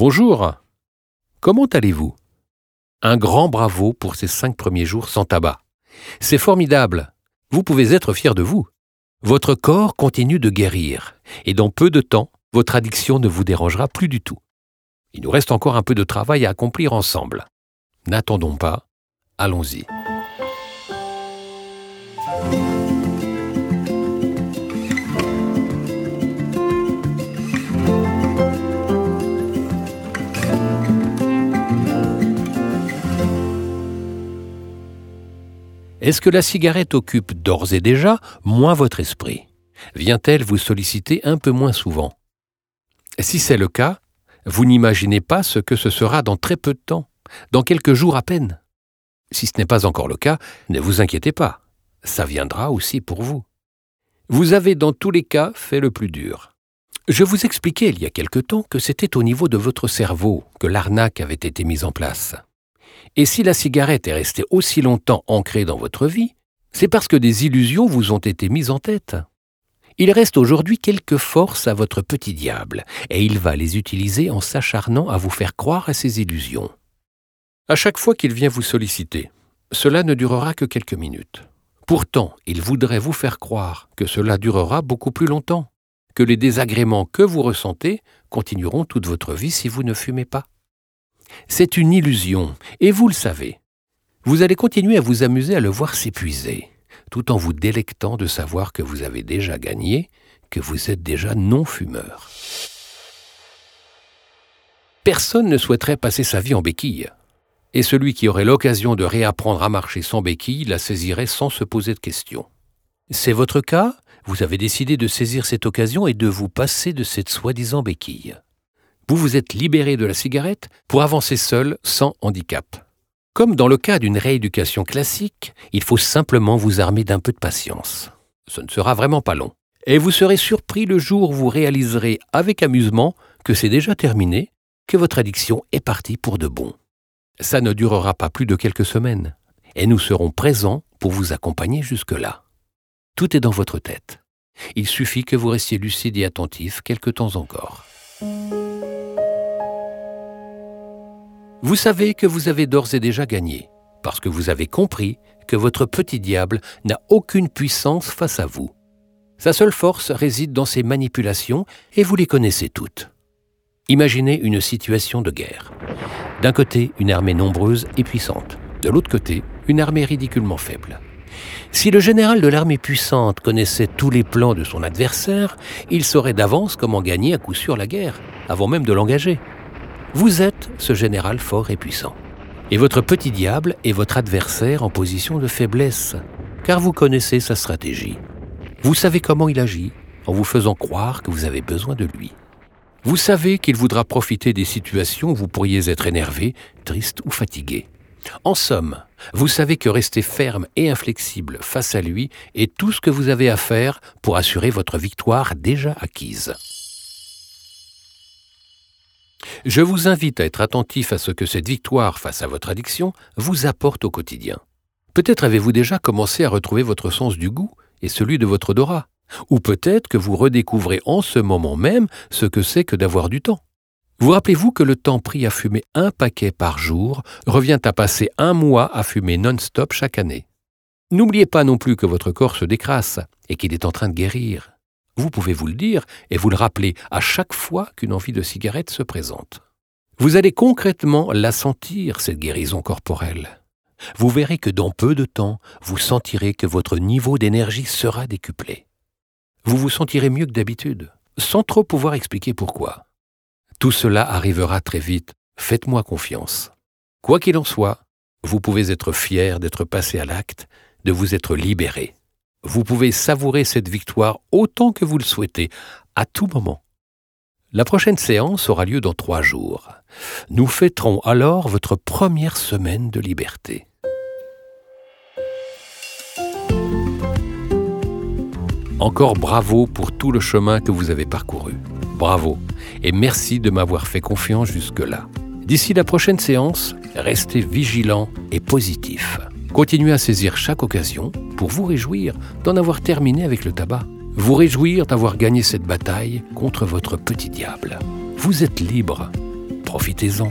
Bonjour. Comment allez-vous? Un grand bravo pour ces cinq premiers jours sans tabac. C'est formidable. Vous pouvez être fier de vous. Votre corps continue de guérir, et dans peu de temps, votre addiction ne vous dérangera plus du tout. Il nous reste encore un peu de travail à accomplir ensemble. N'attendons pas, allons-y. Est-ce que la cigarette occupe d'ores et déjà moins votre esprit? Vient-elle vous solliciter un peu moins souvent? Si c'est le cas, vous n'imaginez pas ce que ce sera dans très peu de temps, dans quelques jours à peine. Si ce n'est pas encore le cas, ne vous inquiétez pas, ça viendra aussi pour vous. Vous avez dans tous les cas fait le plus dur. Je vous expliquais il y a quelque temps que c'était au niveau de votre cerveau que l'arnaque avait été mise en place. Et si la cigarette est restée aussi longtemps ancrée dans votre vie, c'est parce que des illusions vous ont été mises en tête. Il reste aujourd'hui quelques forces à votre petit diable, et il va les utiliser en s'acharnant à vous faire croire à ces illusions. À chaque fois qu'il vient vous solliciter, cela ne durera que quelques minutes. Pourtant, il voudrait vous faire croire que cela durera beaucoup plus longtemps, que les désagréments que vous ressentez continueront toute votre vie si vous ne fumez pas. C'est une illusion, et vous le savez. Vous allez continuer à vous amuser à le voir s'épuiser, tout en vous délectant de savoir que vous avez déjà gagné, que vous êtes déjà non-fumeur. Personne ne souhaiterait passer sa vie en béquille, et celui qui aurait l'occasion de réapprendre à marcher sans béquille la saisirait sans se poser de questions. C'est votre cas, vous avez décidé de saisir cette occasion et de vous passer de cette soi-disant béquille vous vous êtes libéré de la cigarette pour avancer seul sans handicap. Comme dans le cas d'une rééducation classique, il faut simplement vous armer d'un peu de patience. Ce ne sera vraiment pas long. Et vous serez surpris le jour où vous réaliserez avec amusement que c'est déjà terminé, que votre addiction est partie pour de bon. Ça ne durera pas plus de quelques semaines, et nous serons présents pour vous accompagner jusque-là. Tout est dans votre tête. Il suffit que vous restiez lucide et attentif quelque temps encore. Vous savez que vous avez d'ores et déjà gagné, parce que vous avez compris que votre petit diable n'a aucune puissance face à vous. Sa seule force réside dans ses manipulations, et vous les connaissez toutes. Imaginez une situation de guerre. D'un côté, une armée nombreuse et puissante. De l'autre côté, une armée ridiculement faible. Si le général de l'armée puissante connaissait tous les plans de son adversaire, il saurait d'avance comment gagner à coup sûr la guerre, avant même de l'engager. Vous êtes ce général fort et puissant. Et votre petit diable est votre adversaire en position de faiblesse, car vous connaissez sa stratégie. Vous savez comment il agit, en vous faisant croire que vous avez besoin de lui. Vous savez qu'il voudra profiter des situations où vous pourriez être énervé, triste ou fatigué. En somme, vous savez que rester ferme et inflexible face à lui est tout ce que vous avez à faire pour assurer votre victoire déjà acquise. Je vous invite à être attentif à ce que cette victoire face à votre addiction vous apporte au quotidien. Peut-être avez-vous déjà commencé à retrouver votre sens du goût et celui de votre odorat, ou peut-être que vous redécouvrez en ce moment même ce que c'est que d'avoir du temps. Vous rappelez-vous que le temps pris à fumer un paquet par jour revient à passer un mois à fumer non-stop chaque année. N'oubliez pas non plus que votre corps se décrasse et qu'il est en train de guérir. Vous pouvez vous le dire et vous le rappeler à chaque fois qu'une envie de cigarette se présente. Vous allez concrètement la sentir, cette guérison corporelle. Vous verrez que dans peu de temps, vous sentirez que votre niveau d'énergie sera décuplé. Vous vous sentirez mieux que d'habitude, sans trop pouvoir expliquer pourquoi. Tout cela arrivera très vite, faites-moi confiance. Quoi qu'il en soit, vous pouvez être fier d'être passé à l'acte, de vous être libéré. Vous pouvez savourer cette victoire autant que vous le souhaitez, à tout moment. La prochaine séance aura lieu dans trois jours. Nous fêterons alors votre première semaine de liberté. Encore bravo pour tout le chemin que vous avez parcouru. Bravo et merci de m'avoir fait confiance jusque-là. D'ici la prochaine séance, restez vigilant et positif. Continuez à saisir chaque occasion pour vous réjouir d'en avoir terminé avec le tabac. Vous réjouir d'avoir gagné cette bataille contre votre petit diable. Vous êtes libre. profitez-en.